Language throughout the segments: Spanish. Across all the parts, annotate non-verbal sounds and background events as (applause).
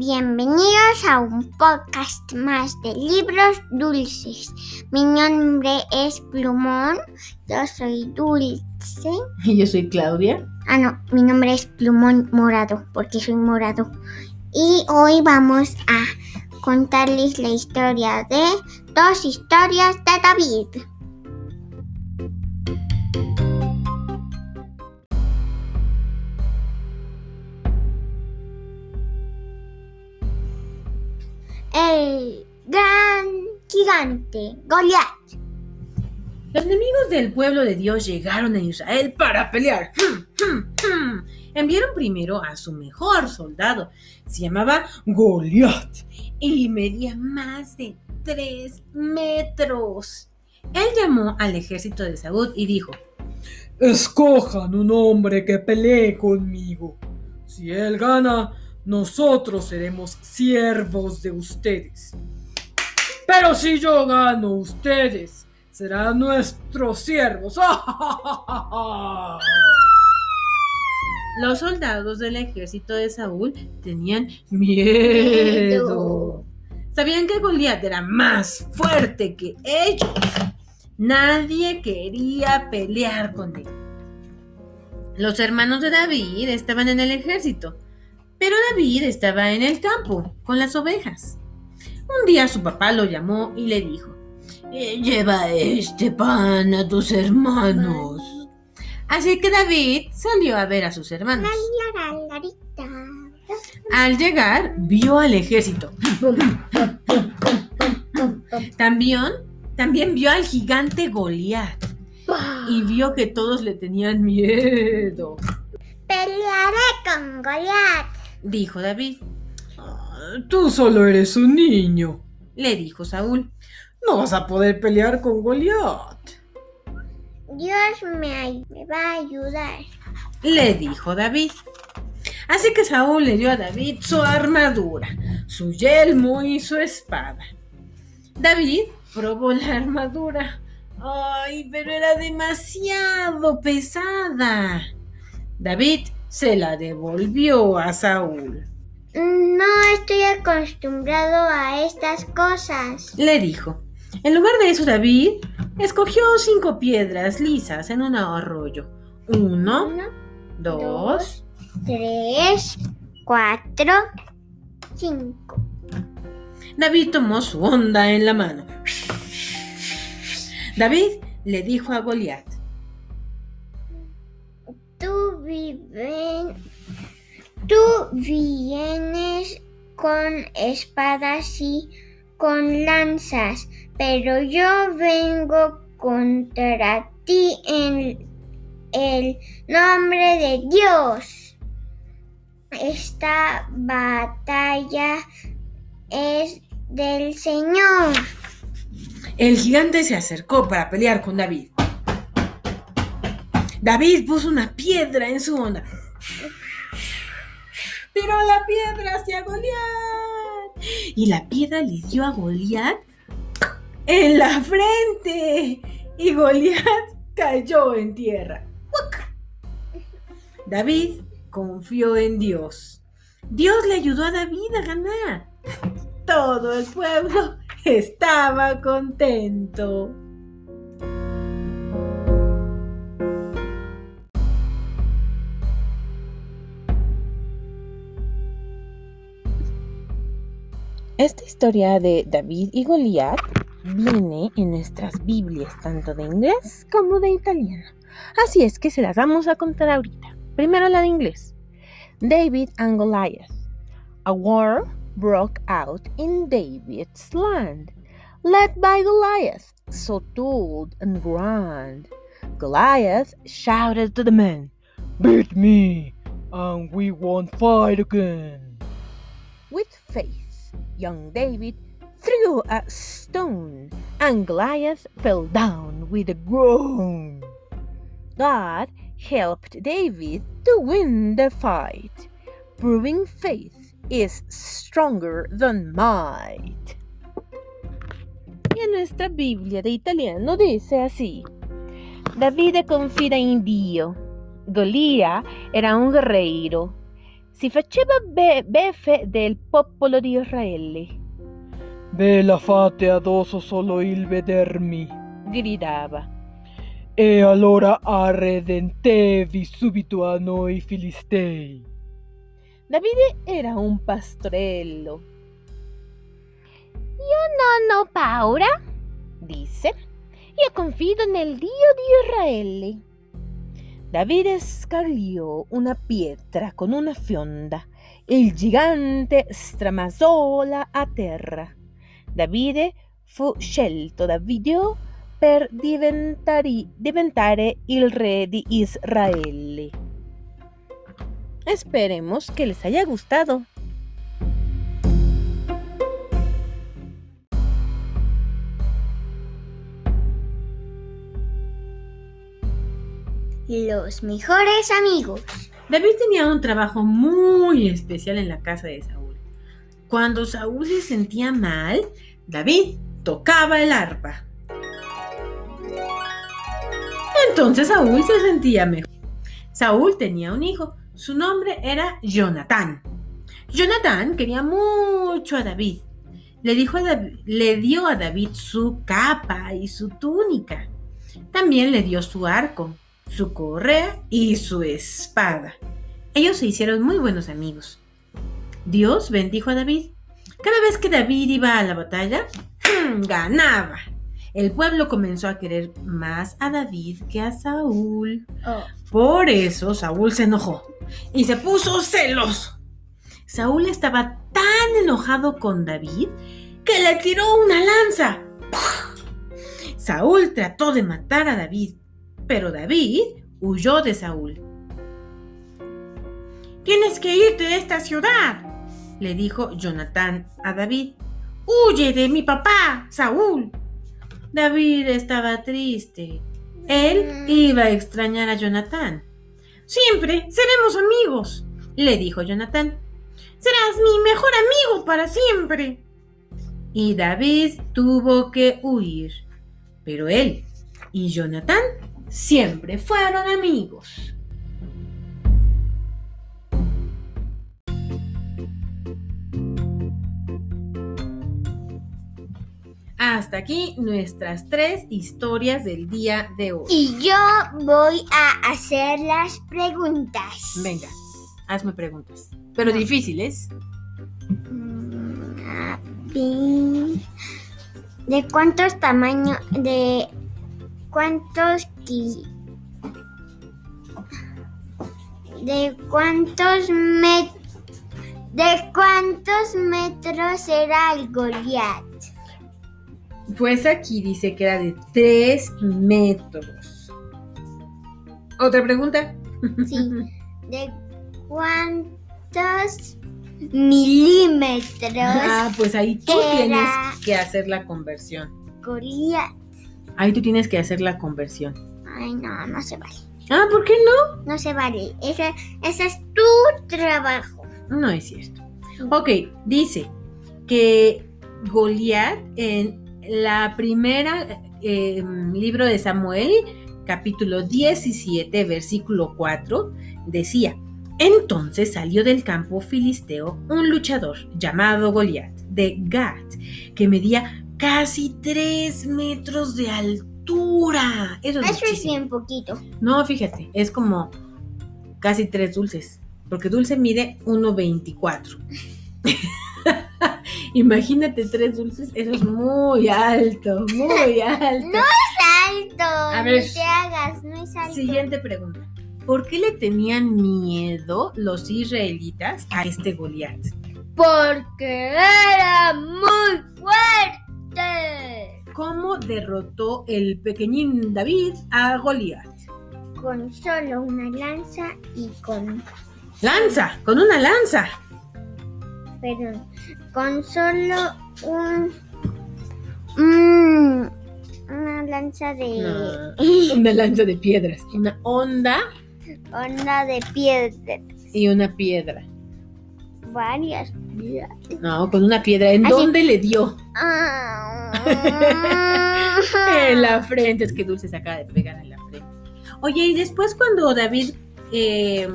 Bienvenidos a un podcast más de libros dulces. Mi nombre es Plumón, yo soy dulce. Y (laughs) yo soy Claudia. Ah, no, mi nombre es Plumón Morado, porque soy morado. Y hoy vamos a contarles la historia de dos historias de David. Gigante Goliat. Los enemigos del pueblo de Dios llegaron a Israel para pelear. Enviaron primero a su mejor soldado. Se llamaba Goliat y medía más de tres metros. Él llamó al ejército de Saúl y dijo: Escojan un hombre que pelee conmigo. Si él gana, nosotros seremos siervos de ustedes. Pero si yo gano, ustedes serán nuestros siervos. (laughs) Los soldados del ejército de Saúl tenían miedo. Sabían que Goliat era más fuerte que ellos. Nadie quería pelear con él. Los hermanos de David estaban en el ejército pero David estaba en el campo con las ovejas. Un día su papá lo llamó y le dijo, eh, lleva este pan a tus hermanos. Así que David salió a ver a sus hermanos. Al llegar, vio al ejército. También, también vio al gigante Goliat. Y vio que todos le tenían miedo. Pelearé con Goliat dijo David. Tú solo eres un niño, le dijo Saúl. No vas a poder pelear con Goliat. Dios me, va a ayudar, le dijo David. Así que Saúl le dio a David su armadura, su yelmo y su espada. David probó la armadura. Ay, pero era demasiado pesada. David se la devolvió a Saúl. No estoy acostumbrado a estas cosas, le dijo. En lugar de eso, David escogió cinco piedras lisas en un arroyo. Uno, dos, tres, cuatro, cinco. David tomó su onda en la mano. David le dijo a Goliat: tú vienes con espadas y con lanzas, pero yo vengo contra ti en el nombre de Dios. Esta batalla es del Señor. El gigante se acercó para pelear con David. David puso una piedra en su onda. Tiró la piedra hacia Goliat. Y la piedra le dio a Goliat en la frente. Y Goliat cayó en tierra. David confió en Dios. Dios le ayudó a David a ganar. Todo el pueblo estaba contento. Esta historia de David y Goliat viene en nuestras Biblias, tanto de inglés como de italiano. Así es que se las vamos a contar ahorita. Primero la de inglés. David and Goliath. A war broke out in David's land, led by Goliath, so tall and grand. Goliath shouted to the men, Beat me, and we won't fight again. With faith young David threw a stone, and Goliath fell down with a groan. God helped David to win the fight, proving faith is stronger than might. Y en nuestra Biblia de italiano dice así: David confida in Dio. Golía era un guerreiro si faceva be- beffe del popolo di Israele. Bella fate addosso solo il vedermi. Gridava. E allora arredentevi subito a noi filistei. Davide era un pastorello. Io non ho paura, disse. Io confido nel Dio di Israele. Davide scagliò una pietra con una fionda il gigante stramasola a terra. Davide fu scelto da Video per diventare il re di Israele. Esperemos que les haya gustado. Los mejores amigos. David tenía un trabajo muy especial en la casa de Saúl. Cuando Saúl se sentía mal, David tocaba el arpa. Entonces Saúl se sentía mejor. Saúl tenía un hijo. Su nombre era Jonatán. Jonatán quería mucho a David. Le, dijo a David, le dio a David su capa y su túnica. También le dio su arco su correa y su espada. Ellos se hicieron muy buenos amigos. Dios bendijo a David. Cada vez que David iba a la batalla, ganaba. El pueblo comenzó a querer más a David que a Saúl. Oh. Por eso Saúl se enojó y se puso celoso. Saúl estaba tan enojado con David que le tiró una lanza. Saúl trató de matar a David, pero David huyó de Saúl. Tienes que irte de esta ciudad, le dijo Jonatán a David. Huye de mi papá, Saúl. David estaba triste. Él iba a extrañar a Jonatán. Siempre seremos amigos, le dijo Jonatán. Serás mi mejor amigo para siempre. Y David tuvo que huir. Pero él y Jonatán siempre fueron amigos. Hasta aquí nuestras tres historias del día de hoy. Y yo voy a hacer las preguntas. Venga, hazme preguntas. Pero difíciles. Mm, a ver, ¿De cuántos tamaños, de cuántos de cuántos met, de cuántos metros era el Goliat? Pues aquí dice que era de 3 metros. ¿Otra pregunta? Sí. ¿De cuántos milímetros Ah, pues ahí tú tienes que hacer la conversión. Goliat? Ahí tú tienes que hacer la conversión. Ay, no, no se vale. Ah, ¿por qué no? No se vale. Ese, ese es tu trabajo. No es cierto. Ok, dice que Goliat en la primera eh, libro de Samuel, capítulo 17, versículo 4, decía, entonces salió del campo filisteo un luchador llamado Goliat de Gat, que medía casi 3 metros de altura. Eso es, Eso es bien poquito. No, fíjate, es como casi tres dulces, porque dulce mide 1.24. (laughs) Imagínate tres dulces, eso es muy alto, muy (laughs) alto. No es alto. A no ver. te hagas, no es alto. Siguiente pregunta. ¿Por qué le tenían miedo los israelitas a este Goliat? Porque era muy fuerte. ¿Cómo derrotó el pequeñín David a Goliat? Con solo una lanza y con. Lanza, con una lanza. Perdón. Con solo un. mm, una lanza de. Una lanza de piedras, una onda Onda de piedra. y una piedra. Varias. No, con una piedra. ¿En Así. dónde le dio? Ah. (laughs) En la frente. Es que Dulce se acaba de pegar en la frente. Oye, y después cuando David eh,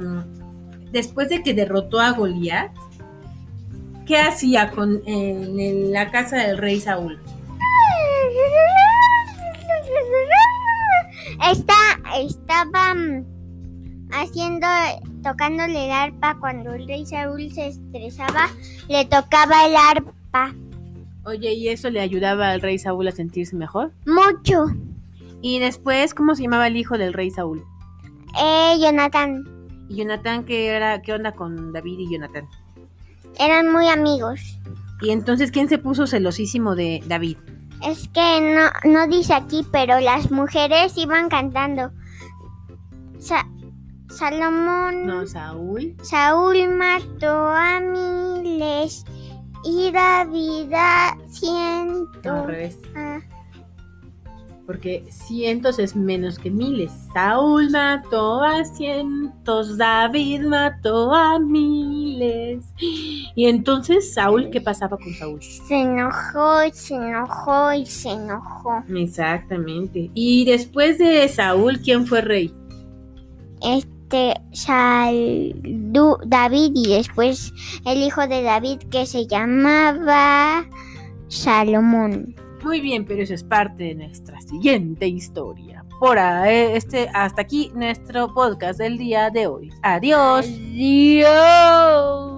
después de que derrotó a Goliat, ¿qué hacía con, en, en la casa del rey Saúl? Está, estaba mm, haciendo, tocándole el arpa cuando el rey Saúl se estresaba, le tocaba el arpa Oye, ¿y eso le ayudaba al rey Saúl a sentirse mejor? mucho. Y después, ¿cómo se llamaba el hijo del rey Saúl? Eh, Jonathan, Y Jonatán, ¿qué, era, ¿qué onda con David y Jonatán? eran muy amigos. Y entonces, ¿quién se puso celosísimo de David? Es que no, no dice aquí, pero las mujeres iban cantando. Sa- Salomón. No, Saúl. Saúl mató a miles y David a No, cientos. al revés. Ah, Porque cientos es menos que miles. Saúl mató a cientos, David mató a miles. Y entonces, Saúl, ¿qué pasaba con Saúl? se enojó, y se enojó y se enojó. Exactamente. Y después de Saúl, ¿quién fue rey? Este Sal- Du- David y después el hijo de David que se llamaba Salomón. Muy bien, pero eso es parte de nuestra siguiente historia. Por ahí, este, hasta aquí nuestro podcast del día de hoy. Adiós. Adiós.